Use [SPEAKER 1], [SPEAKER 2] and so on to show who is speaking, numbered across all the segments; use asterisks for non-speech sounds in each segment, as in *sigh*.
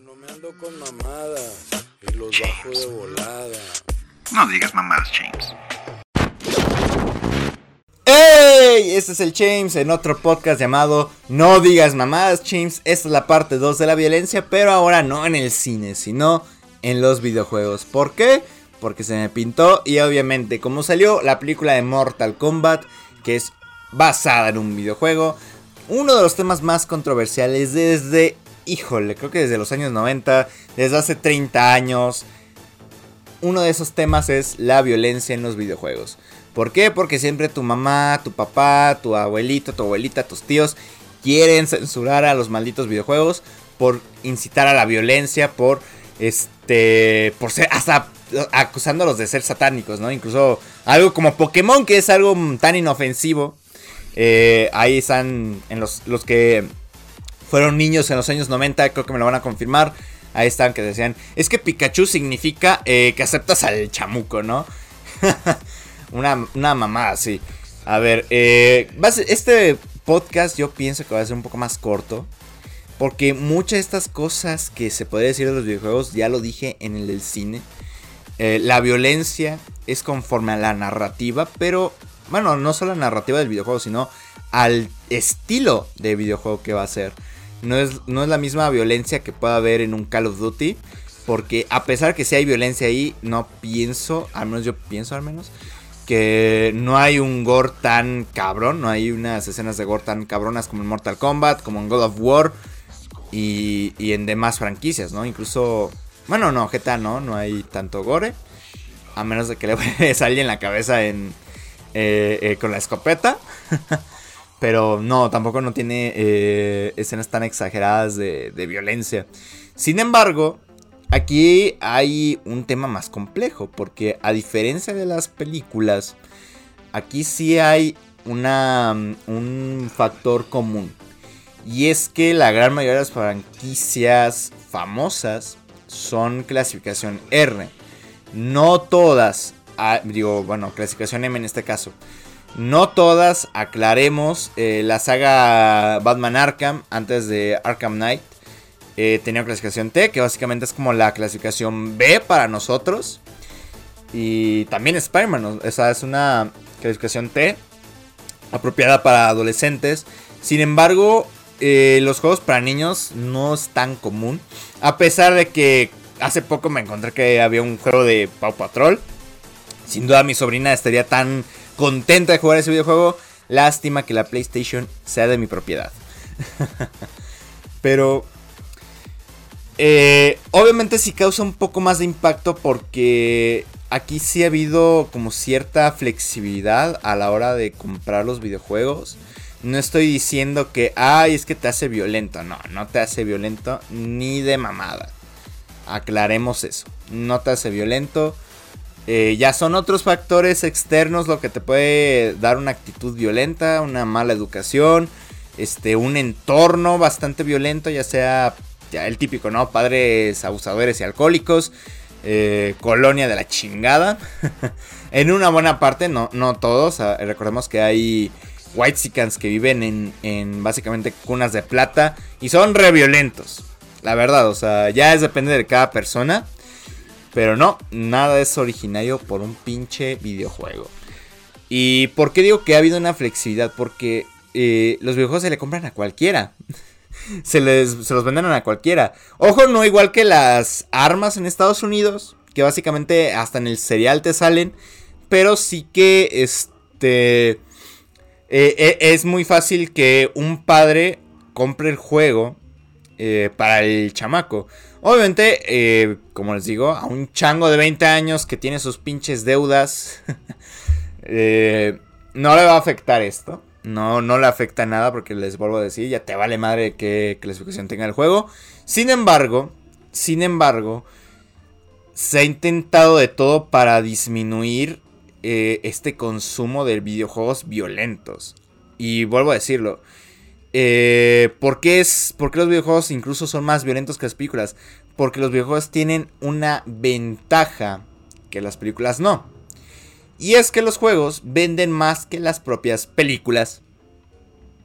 [SPEAKER 1] Yo no me ando con mamadas y los bajo de volada.
[SPEAKER 2] No digas mamadas, James.
[SPEAKER 3] ¡Hey! Este es el James en otro podcast llamado No digas mamadas, James. Esta es la parte 2 de la violencia, pero ahora no en el cine, sino en los videojuegos. ¿Por qué? Porque se me pintó y obviamente como salió la película de Mortal Kombat, que es basada en un videojuego, uno de los temas más controversiales desde, híjole, creo que desde los años 90, desde hace 30 años, uno de esos temas es la violencia en los videojuegos. ¿Por qué? Porque siempre tu mamá, tu papá, tu abuelito, tu abuelita, tus tíos quieren censurar a los malditos videojuegos por incitar a la violencia, por este, por ser hasta acusándolos de ser satánicos, ¿no? Incluso algo como Pokémon que es algo tan inofensivo. Eh, ahí están en los, los que fueron niños en los años 90, creo que me lo van a confirmar. Ahí están que decían, es que Pikachu significa eh, que aceptas al chamuco, ¿no? *laughs* una, una mamá así. A ver, eh, este podcast yo pienso que va a ser un poco más corto. Porque muchas de estas cosas que se podría decir de los videojuegos, ya lo dije en el del cine. Eh, la violencia es conforme a la narrativa, pero bueno, no solo la narrativa del videojuego, sino al estilo de videojuego que va a ser. No es, no es la misma violencia que pueda haber en un Call of Duty. Porque a pesar que sí hay violencia ahí, no pienso, al menos yo pienso al menos, que no hay un gore tan cabrón, no hay unas escenas de gore tan cabronas como en Mortal Kombat, como en God of War y, en demás franquicias, ¿no? Incluso, bueno, no, GTA no, no hay tanto gore, a menos de que le *laughs* salga en la cabeza en, eh, eh, con la escopeta. *laughs* Pero no, tampoco no tiene eh, escenas tan exageradas de, de violencia. Sin embargo, Aquí hay un tema más complejo, porque a diferencia de las películas, aquí sí hay una, un factor común. Y es que la gran mayoría de las franquicias famosas son clasificación R. No todas, ah, digo, bueno, clasificación M en este caso. No todas, aclaremos, eh, la saga Batman Arkham antes de Arkham Knight eh, tenía clasificación T, que básicamente es como la clasificación B para nosotros. Y también Spider-Man, esa es una clasificación T apropiada para adolescentes. Sin embargo, eh, los juegos para niños no es tan común. A pesar de que hace poco me encontré que había un juego de Paw Patrol. Sin duda mi sobrina estaría tan contenta de jugar ese videojuego. Lástima que la PlayStation sea de mi propiedad. *laughs* Pero eh, obviamente sí causa un poco más de impacto porque aquí sí ha habido como cierta flexibilidad a la hora de comprar los videojuegos. No estoy diciendo que, ay, es que te hace violento. No, no te hace violento ni de mamada. Aclaremos eso. No te hace violento. Eh, ya son otros factores externos lo que te puede dar una actitud violenta, una mala educación, este, un entorno bastante violento, ya sea ya el típico, ¿no? Padres abusadores y alcohólicos. Eh, colonia de la chingada. *laughs* en una buena parte, no, no todos. recordemos que hay white que viven en, en, básicamente cunas de plata y son re violentos. La verdad, o sea, ya es depende de cada persona. Pero no, nada es originario por un pinche videojuego. ¿Y por qué digo que ha habido una flexibilidad? Porque eh, los videojuegos se le compran a cualquiera *laughs* se, les, se los venden a cualquiera. Ojo, no igual que las armas en Estados Unidos, que básicamente hasta en el cereal te salen, pero sí que este... Eh, eh, es muy fácil que un padre compre el juego eh, para el chamaco. Obviamente, como les digo, a un chango de 20 años que tiene sus pinches deudas, *laughs* no le va a afectar esto. No, no le afecta nada porque les vuelvo a decir, ya te vale madre qué clasificación tenga el juego. Sin embargo, sin embargo, se ha intentado de todo para disminuir eh, este consumo de videojuegos violentos. Y vuelvo a decirlo. Eh, ¿por, qué es, ¿Por qué los videojuegos incluso son más violentos que las películas? Porque los videojuegos tienen una ventaja que las películas no. Y es que los juegos venden más que las propias películas.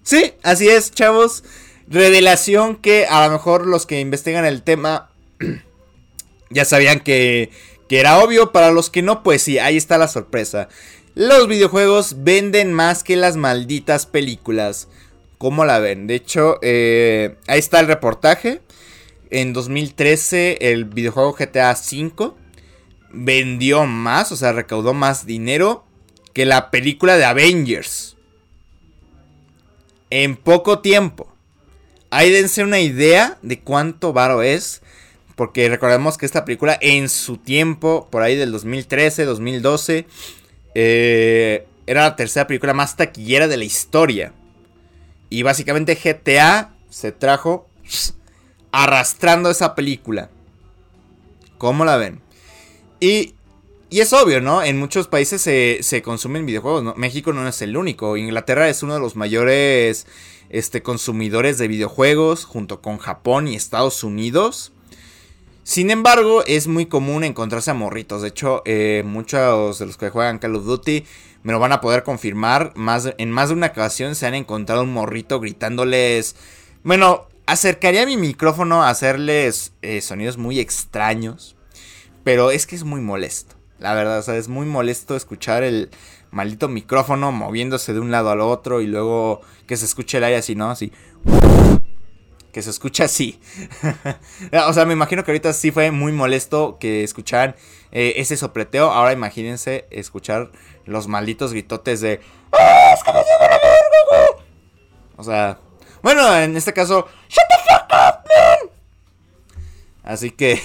[SPEAKER 3] Sí, así es, chavos. Revelación que a lo mejor los que investigan el tema *clears throat* ya sabían que, era obvio. Para los que no, pues sí, ahí está la sorpresa. Los videojuegos venden más que las malditas películas. ¿Cómo la ven? De hecho, eh, ahí está el reportaje. En 2013 el videojuego GTA V vendió más, o sea, recaudó más dinero que la película de Avengers. En poco tiempo. Ahí dense una idea de cuánto varo es. Porque recordemos que esta película en su tiempo, por ahí del 2013, 2012, eh, era la tercera película más taquillera de la historia. Y básicamente GTA se trajo arrastrando esa película. ¿Cómo la ven? Y, y es obvio, ¿no? En muchos países se, se consumen videojuegos. México no es el único. Inglaterra es uno de los mayores este, consumidores de videojuegos junto con Japón y Estados Unidos. Sin embargo, es muy común encontrarse a morritos. De hecho, eh, muchos de los que juegan Call of Duty me lo van a poder confirmar. Más, en más de una ocasión se han encontrado un morrito gritándoles. Bueno, acercaría mi micrófono a hacerles eh, sonidos muy extraños. Pero es que es muy molesto. La verdad, o sea, es muy molesto escuchar el maldito micrófono moviéndose de un lado al otro y luego que se escuche el aire así, ¿no? Así que se escucha así. *laughs* o sea, me imagino que ahorita sí fue muy molesto que escucharan eh, ese sopleteo. Ahora imagínense escuchar los malditos gritotes de... O sea... Bueno, en este caso... ¡Shut the fuck up, man! Así que...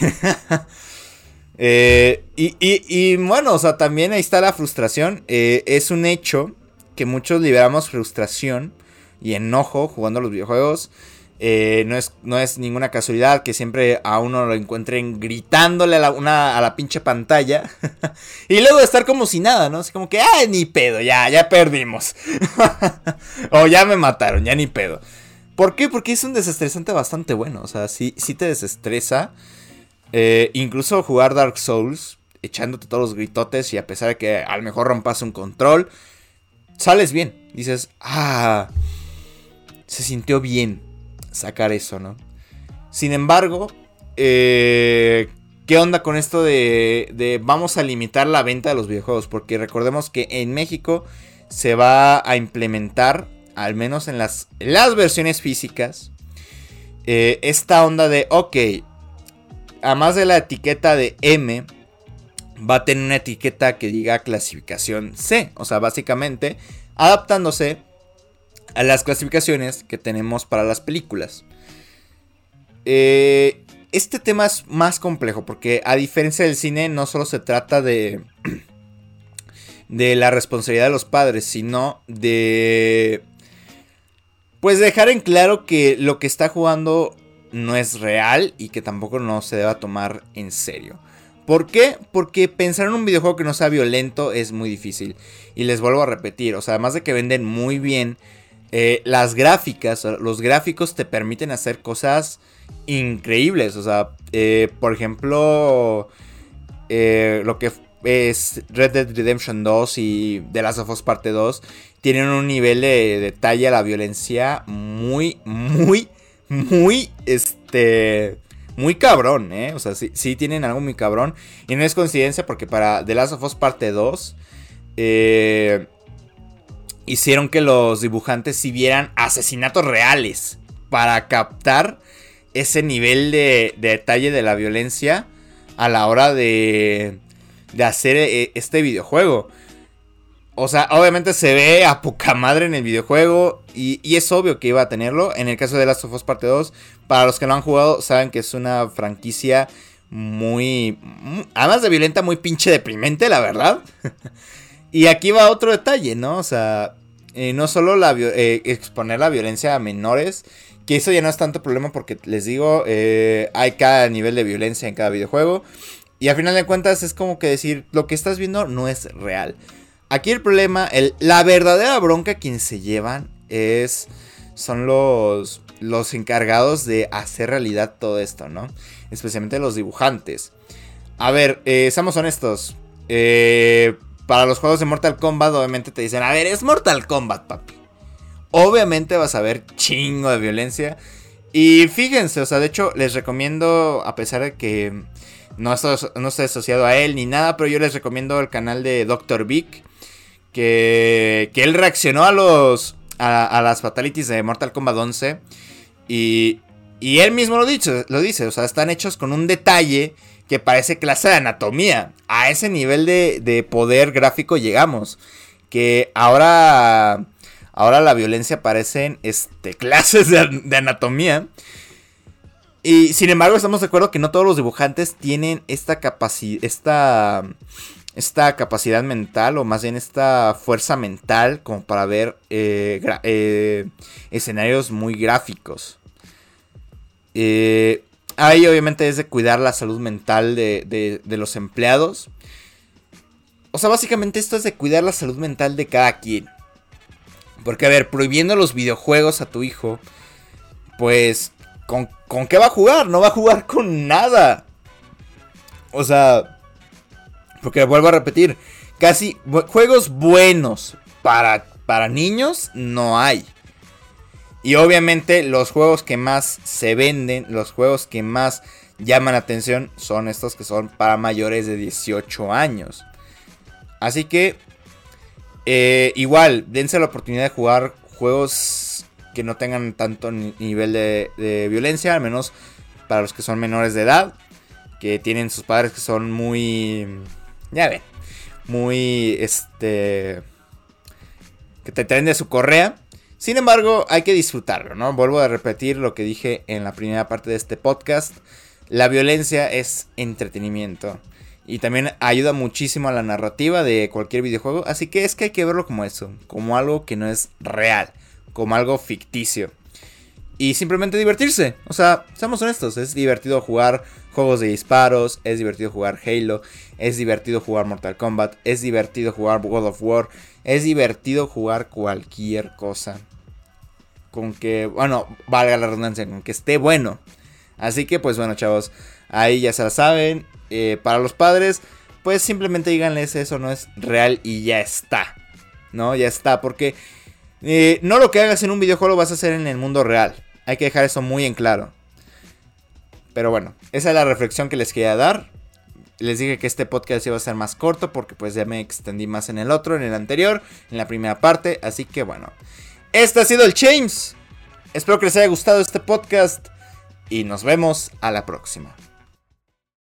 [SPEAKER 3] *laughs* eh, y, y, y, bueno, o sea, también ahí está la frustración. Eh, es un hecho que muchos liberamos frustración y enojo jugando a los videojuegos. Eh, no, es, no es ninguna casualidad que siempre a uno lo encuentren gritándole a la, una, a la pinche pantalla. *laughs* y luego estar como si nada, ¿no? Así como que, ¡ay, ni pedo! Ya, ya perdimos. *laughs* o ya me mataron, ya ni pedo. ¿Por qué? Porque es un desestresante bastante bueno. O sea, sí, sí te desestresa. Eh, incluso jugar Dark Souls, echándote todos los gritotes y a pesar de que a lo mejor rompas un control, sales bien. Dices, ah, se sintió bien sacar eso, ¿no? Sin embargo, eh, ¿qué onda con esto de, vamos a limitar la venta de los videojuegos? Porque recordemos que en México se va a implementar, al menos en las, las versiones físicas, eh, esta onda de, ok, además de la etiqueta de M, va a tener una etiqueta que diga clasificación C. O sea, básicamente adaptándose a las clasificaciones que tenemos para las películas. Eh, este tema es más complejo porque a diferencia del cine no solo se trata de *clears throat* de la responsabilidad de los padres, sino de pues dejar en claro que lo que está jugando no es real y que tampoco no se deba tomar en serio. ¿Por qué? Porque pensar en un videojuego que no sea violento es muy difícil. Y les vuelvo a repetir, o sea, además de que venden muy bien, eh, las gráficas, los gráficos te permiten hacer cosas increíbles. O sea, eh, por ejemplo, eh, lo que es Red Dead Redemption 2 y The Last of Us Parte 2 tienen un nivel de detalle a la violencia muy, muy, muy, este, muy cabrón, ¿eh? O sea, sí, sí tienen algo muy cabrón. Y no es coincidencia porque para The Last of Us Parte 2, eh hicieron que los dibujantes si vieran asesinatos reales para captar ese nivel de, detalle de la violencia a la hora de, de hacer eh, este videojuego. O sea, obviamente se ve a poca madre en el videojuego y, es obvio que iba a tenerlo. En el caso de Last of Us Parte 2, para los que no han jugado, saben que es una franquicia muy, además de violenta, muy pinche deprimente, la verdad. *laughs* y aquí va otro detalle, ¿no? O sea, eh, no solo la, eh, exponer la violencia a menores, que eso ya no es tanto problema porque les digo, eh, hay cada nivel de violencia en cada videojuego. Y al final de cuentas es como que decir, lo que estás viendo no es real. Aquí el problema, la verdadera bronca quien se llevan es, son los, los encargados de hacer realidad todo esto, ¿no? Especialmente los dibujantes. A ver, seamos honestos. Eh, para los juegos de Mortal Kombat, obviamente te dicen, a ver, es Mortal Kombat, papi. obviamente vas a ver chingo de violencia. Y fíjense, o sea, de hecho les recomiendo, a pesar de que no estoy, no estoy asociado a él ni nada, pero yo les recomiendo el canal de Dr. Vic, que, que él reaccionó a los a, las fatalities de Mortal Kombat 11 y, y él mismo lo, dicho, lo dice, o sea, están hechos con un detalle que parece clase de anatomía. A ese nivel de, de poder gráfico llegamos, que ahora Ahora la violencia parecen este, clases de, anatomía. Y sin embargo, estamos de acuerdo que no todos los dibujantes tienen esta capacidad. Esta. Esta capacidad mental, o más bien esta fuerza mental, como para ver eh, eh, escenarios muy gráficos. Eh, ahí obviamente es de cuidar la salud mental de, de los empleados. O sea, básicamente esto es de cuidar la salud mental de cada quien. Porque, a ver, prohibiendo los videojuegos a tu hijo, pues, ¿con, qué va a jugar? No va a jugar con nada. O sea, porque vuelvo a repetir, casi juegos buenos para, para niños no hay. Y obviamente los juegos que más se venden, los juegos que más llaman atención son estos que son para mayores de 18 años. Así que eh, igual, dense la oportunidad de jugar juegos que no tengan tanto nivel de, violencia, al menos para los que son menores de edad, que tienen sus padres que son muy, ya ven, muy, este, que te traen de su correa. Sin embargo, hay que disfrutarlo, ¿no? Vuelvo a repetir lo que dije en la primera parte de este podcast. La violencia es entretenimiento. Y también ayuda muchísimo a la narrativa de cualquier videojuego. Así que es que hay que verlo como eso. Como algo que no es real. Como algo ficticio. Y simplemente divertirse. O sea, seamos honestos. Es divertido jugar juegos de disparos. Es divertido jugar Halo. Es divertido jugar Mortal Kombat. Es divertido jugar God of War. Es divertido jugar cualquier cosa. Con que, bueno, valga la redundancia. Con que esté bueno. Así que pues bueno chavos. Ahí ya se la saben. Eh, para los padres, pues simplemente díganles eso no es real y ya está. ¿No? Ya está. Porque eh, no lo que hagas en un videojuego lo vas a hacer en el mundo real. Hay que dejar eso muy en claro. Pero bueno, esa es la reflexión que les quería dar. Les dije que este podcast iba a ser más corto porque pues ya me extendí más en el otro, en el anterior, en la primera parte. Así que bueno, este ha sido el James. Espero que les haya gustado este podcast y nos vemos a la próxima.